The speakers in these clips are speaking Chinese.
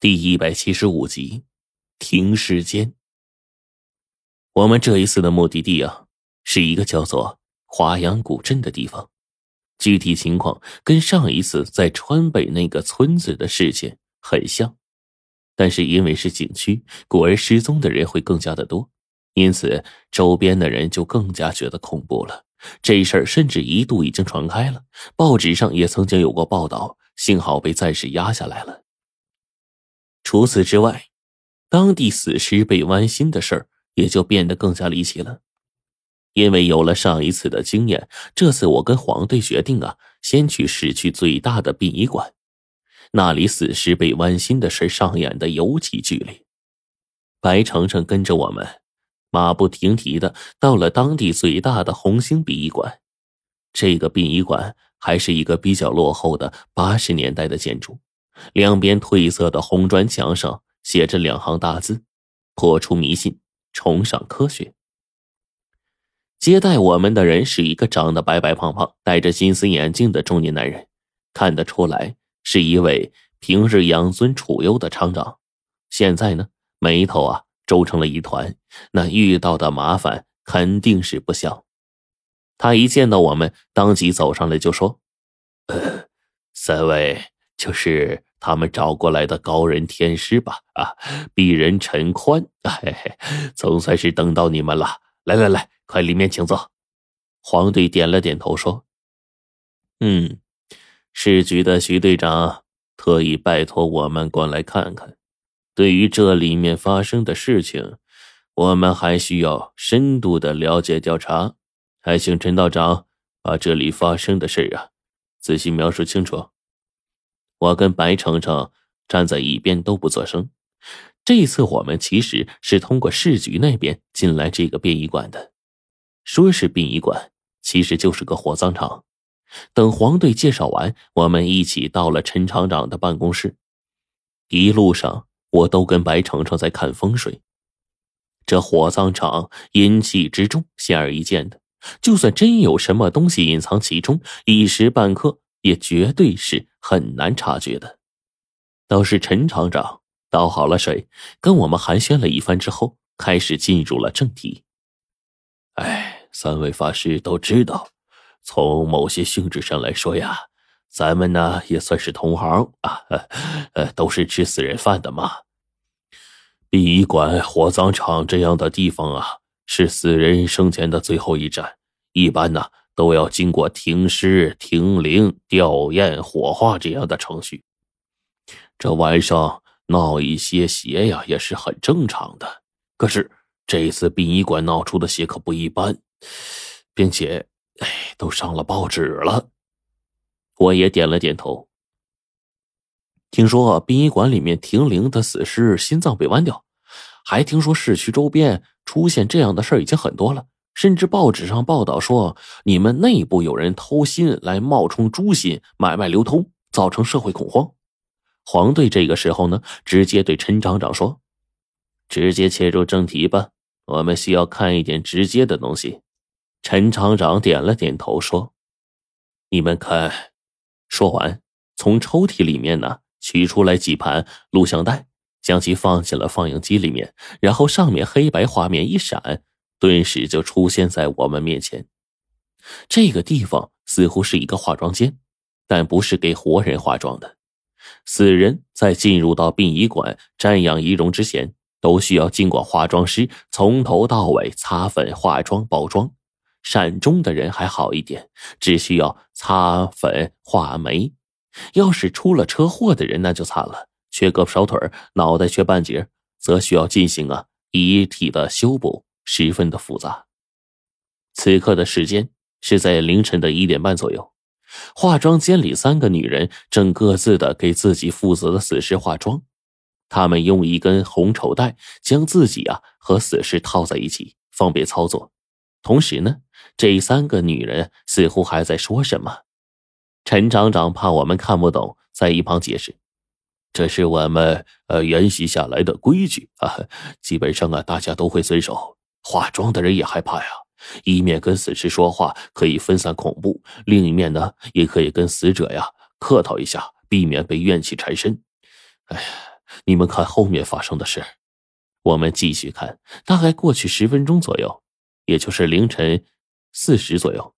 第一百七十五集，停尸间。我们这一次的目的地啊，是一个叫做华阳古镇的地方。具体情况跟上一次在川北那个村子的事情很像，但是因为是景区，故而失踪的人会更加的多，因此周边的人就更加觉得恐怖了。这事儿甚至一度已经传开了，报纸上也曾经有过报道，幸好被暂时压下来了。除此之外，当地死尸被剜心的事儿也就变得更加离奇了。因为有了上一次的经验，这次我跟黄队决定啊，先去市区最大的殡仪馆，那里死尸被剜心的事上演的尤其剧烈。白程程跟着我们，马不停蹄的到了当地最大的红星殡仪馆。这个殡仪馆还是一个比较落后的八十年代的建筑。两边褪色的红砖墙上写着两行大字：“破除迷信，崇尚科学。”接待我们的人是一个长得白白胖胖、戴着金丝眼镜的中年男人，看得出来是一位平日养尊处优的厂长。现在呢，眉头啊皱成了一团，那遇到的麻烦肯定是不小。他一见到我们，当即走上来就说：“呃，三位就是。”他们找过来的高人天师吧？啊，鄙人陈宽，嘿嘿，总算是等到你们了。来来来，快里面请坐。黄队点了点头，说：“嗯，市局的徐队长特意拜托我们过来看看。对于这里面发生的事情，我们还需要深度的了解调查。还请陈道长把这里发生的事啊，仔细描述清楚。”我跟白程程站在一边都不作声。这次我们其实是通过市局那边进来这个殡仪馆的，说是殡仪馆，其实就是个火葬场。等黄队介绍完，我们一起到了陈厂长的办公室。一路上，我都跟白程程在看风水。这火葬场阴气之重，显而易见的。就算真有什么东西隐藏其中，一时半刻。也绝对是很难察觉的。倒是陈厂长倒好了水，跟我们寒暄了一番之后，开始进入了正题。哎，三位法师都知道，从某些性质上来说呀，咱们呢也算是同行啊，呃，都是吃死人饭的嘛。殡仪馆、火葬场这样的地方啊，是死人生前的最后一站，一般呢。都要经过停尸、停灵、吊唁、火化这样的程序。这晚上闹一些邪呀，也是很正常的。可是这次殡仪馆闹出的邪可不一般，并且，哎，都上了报纸了。我也点了点头。听说殡仪馆里面停灵的死尸心脏被剜掉，还听说市区周边出现这样的事已经很多了。甚至报纸上报道说，你们内部有人偷心来冒充猪心买卖流通，造成社会恐慌。黄队这个时候呢，直接对陈厂长说：“直接切入正题吧，我们需要看一点直接的东西。”陈厂长点了点头说：“你们看。”说完，从抽屉里面呢取出来几盘录像带，将其放进了放映机里面，然后上面黑白画面一闪。顿时就出现在我们面前。这个地方似乎是一个化妆间，但不是给活人化妆的。死人在进入到殡仪馆瞻仰遗容之前，都需要经过化妆师从头到尾擦粉、化妆、包装。善终的人还好一点，只需要擦粉、画眉。要是出了车祸的人，那就惨了，缺胳膊少腿脑袋缺半截，则需要进行啊遗体的修补。十分的复杂。此刻的时间是在凌晨的一点半左右，化妆间里三个女人正各自的给自己负责的死尸化妆。她们用一根红绸带将自己啊和死尸套在一起，方便操作。同时呢，这三个女人似乎还在说什么。陈厂长怕我们看不懂，在一旁解释：“这是我们呃沿袭下来的规矩啊，基本上啊大家都会遵守。”化妆的人也害怕呀，一面跟死尸说话可以分散恐怖，另一面呢也可以跟死者呀客套一下，避免被怨气缠身。哎呀，你们看后面发生的事。我们继续看，大概过去十分钟左右，也就是凌晨四时左右，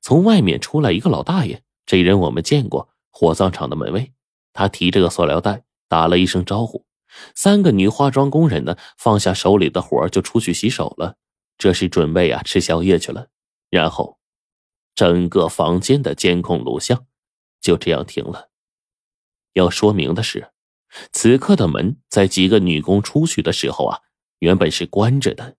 从外面出来一个老大爷。这人我们见过，火葬场的门卫。他提着个塑料袋，打了一声招呼。三个女化妆工人呢，放下手里的活就出去洗手了，这是准备啊吃宵夜去了。然后，整个房间的监控录像就这样停了。要说明的是。此刻的门在几个女工出去的时候啊，原本是关着的。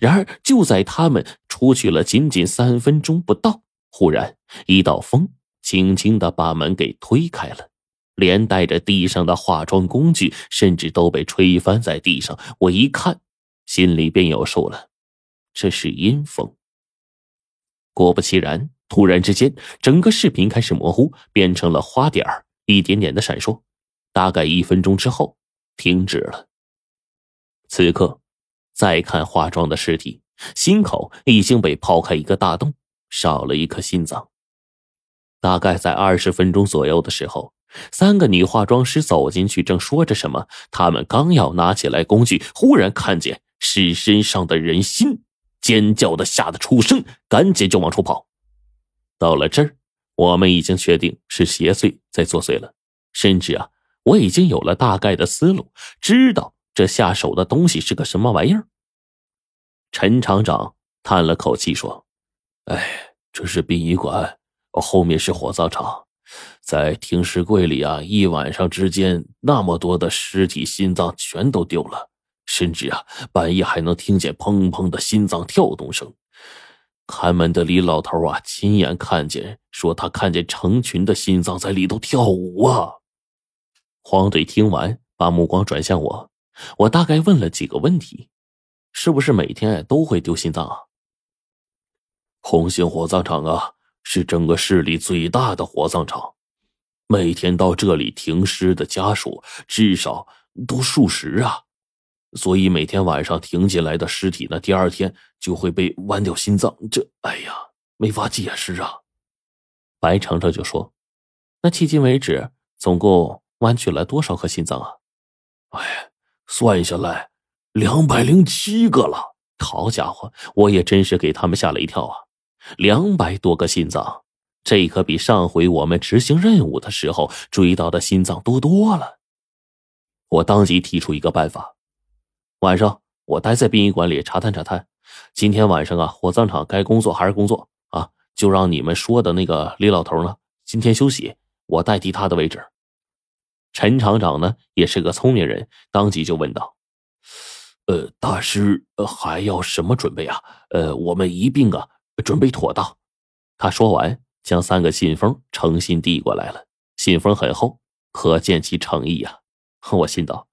然而就在他们出去了仅仅三分钟不到，忽然一道风轻轻的把门给推开了，连带着地上的化妆工具甚至都被吹翻在地上。我一看，心里便有数了，这是阴风。果不其然，突然之间，整个视频开始模糊，变成了花点，一点点的闪烁。大概一分钟之后，停止了。此刻，再看化妆的尸体，心口已经被剖开一个大洞，少了一颗心脏。大概在二十分钟左右的时候，三个女化妆师走进去，正说着什么。他们刚要拿起来工具，忽然看见尸身上的人心，尖叫的吓得出声，赶紧就往出跑。到了这儿，我们已经确定是邪祟在作祟了，甚至啊。我已经有了大概的思路，知道这下手的东西是个什么玩意儿。陈厂长叹了口气说：“哎，这是殡仪馆，后面是火葬场，在停尸柜里啊，一晚上之间那么多的尸体心脏全都丢了，甚至啊，半夜还能听见砰砰的心脏跳动声。看门的李老头啊，亲眼看见，说他看见成群的心脏在里头跳舞啊。”黄队听完，把目光转向我。我大概问了几个问题：是不是每天都会丢心脏啊？红星火葬场啊，是整个市里最大的火葬场，每天到这里停尸的家属至少都数十啊，所以每天晚上停进来的尸体呢，第二天就会被剜掉心脏。这，哎呀，没法解释啊！白程程就说：“那迄今为止，总共……”剜去了多少颗心脏啊？哎，算下来两百零七个了。好家伙，我也真是给他们吓了一跳啊！两百多个心脏，这可比上回我们执行任务的时候追到的心脏多多了。我当即提出一个办法：晚上我待在殡仪馆里查探查探。今天晚上啊，火葬场该工作还是工作啊？就让你们说的那个李老头呢，今天休息，我代替他的位置。陈厂长呢，也是个聪明人，当即就问道：“呃，大师还要什么准备啊？呃，我们一并啊准备妥当。”他说完，将三个信封诚心递过来了。信封很厚，可见其诚意呀。我心道：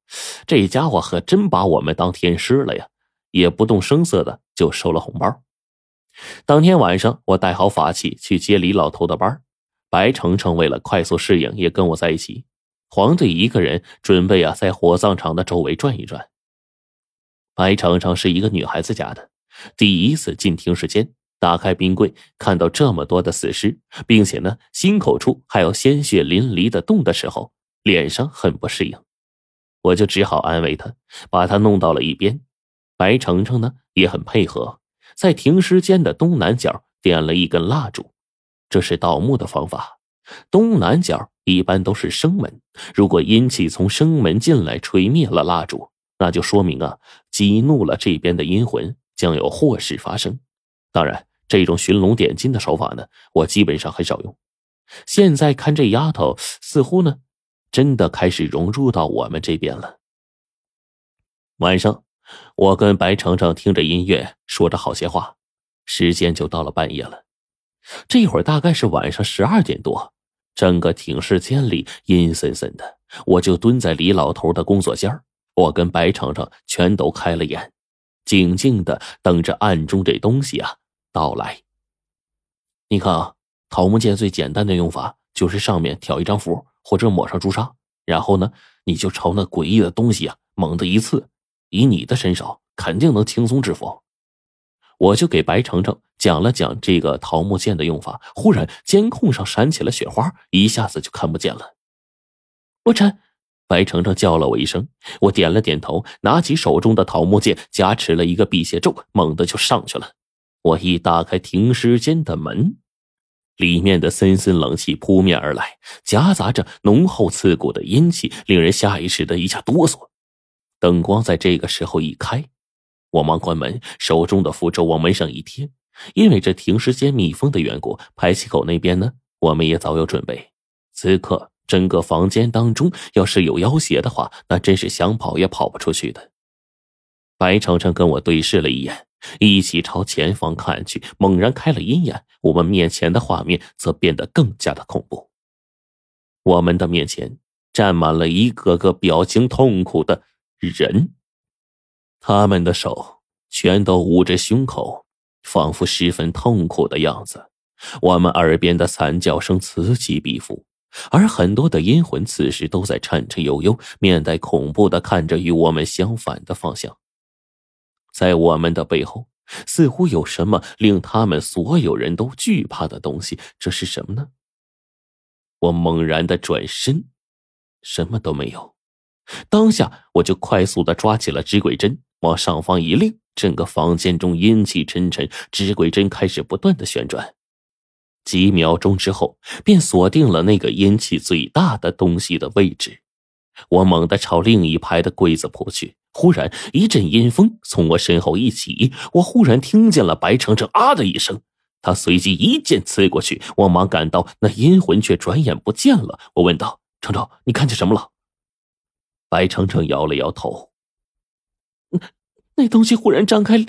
这家伙可真把我们当天师了呀！也不动声色的就收了红包。当天晚上，我带好法器去接李老头的班白程程为了快速适应，也跟我在一起。黄队一个人准备啊，在火葬场的周围转一转。白程程是一个女孩子家的，第一次进停尸间，打开冰柜，看到这么多的死尸，并且呢，心口处还有鲜血淋漓的洞的时候，脸上很不适应。我就只好安慰他，把他弄到了一边。白程程呢，也很配合，在停尸间的东南角点了一根蜡烛，这是盗墓的方法。东南角。一般都是生门，如果阴气从生门进来，吹灭了蜡烛，那就说明啊，激怒了这边的阴魂，将有祸事发生。当然，这种寻龙点睛的手法呢，我基本上很少用。现在看这丫头，似乎呢，真的开始融入到我们这边了。晚上，我跟白程程听着音乐，说着好些话，时间就到了半夜了。这会儿大概是晚上十二点多。整个停尸间里阴森森的，我就蹲在李老头的工作间我跟白程程全都开了眼，静静的等着暗中这东西啊到来。你看啊，桃木剑最简单的用法就是上面挑一张符，或者抹上朱砂，然后呢，你就朝那诡异的东西啊猛地一刺，以你的身手，肯定能轻松制服。我就给白程程讲了讲这个桃木剑的用法，忽然监控上闪起了雪花，一下子就看不见了。洛尘，白程程叫了我一声，我点了点头，拿起手中的桃木剑，加持了一个辟邪咒，猛地就上去了。我一打开停尸间的门，里面的森森冷气扑面而来，夹杂着浓厚刺骨的阴气，令人下意识的一下哆嗦。灯光在这个时候一开，我忙关门，手中的符咒往门上一贴。因为这停尸间密封的缘故，排气口那边呢，我们也早有准备。此刻整个房间当中，要是有妖邪的话，那真是想跑也跑不出去的。白程程跟我对视了一眼，一起朝前方看去，猛然开了阴眼。我们面前的画面则变得更加的恐怖。我们的面前站满了一个个表情痛苦的。人，他们的手全都捂着胸口，仿佛十分痛苦的样子。我们耳边的惨叫声此起彼伏，而很多的阴魂此时都在颤颤悠悠、面带恐怖的看着与我们相反的方向。在我们的背后，似乎有什么令他们所有人都惧怕的东西。这是什么呢？我猛然的转身，什么都没有。当下，我就快速的抓起了纸鬼针，往上方一拎，整个房间中阴气沉沉，纸鬼针开始不断的旋转。几秒钟之后，便锁定了那个阴气最大的东西的位置。我猛地朝另一排的柜子扑去，忽然一阵阴风从我身后一起，我忽然听见了白程程啊的一声，他随即一剑刺过去，我忙赶到，那阴魂却转眼不见了。我问道：“程程，你看见什么了？”白程程摇了摇头，那那东西忽然张开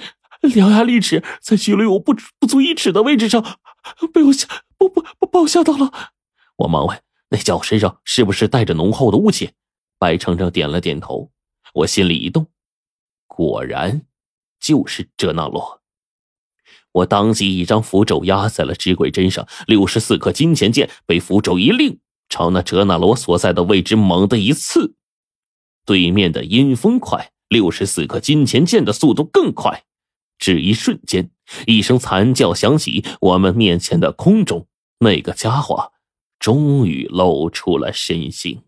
獠牙利齿，在距离我不不足一尺的位置上，被我吓不不不把我吓到了。我忙问：“那家伙身上是不是带着浓厚的雾气？”白程程点了点头。我心里一动，果然就是哲那罗。我当即一张符咒压在了纸鬼针上，六十四颗金钱剑被符咒一令，朝那哲那罗所在的位置猛地一刺。对面的阴风快，六十四颗金钱剑的速度更快。只一瞬间，一声惨叫响起，我们面前的空中那个家伙终于露出了身形。